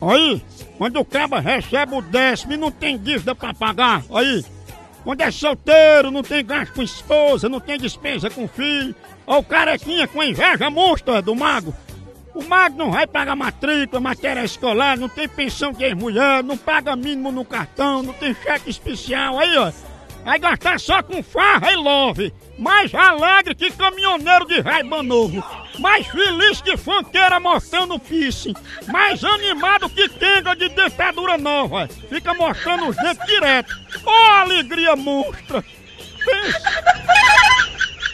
Aí, quando o caba recebe o décimo e não tem dívida pra pagar, aí, quando é solteiro, não tem gasto com esposa, não tem despesa com filho, ou o carequinha com inveja monstra do mago, o mago não vai pagar matrícula, matéria escolar, não tem pensão de mulher, não paga mínimo no cartão, não tem cheque especial, aí ó, vai gastar só com farra e love, mais alegre que caminhoneiro de raiba novo. Mais feliz que fanqueira mostrando piercing. Mais animado que quenga de dentadura nova. Fica mostrando os dentes direto. Ó oh, alegria monstra. Pensa.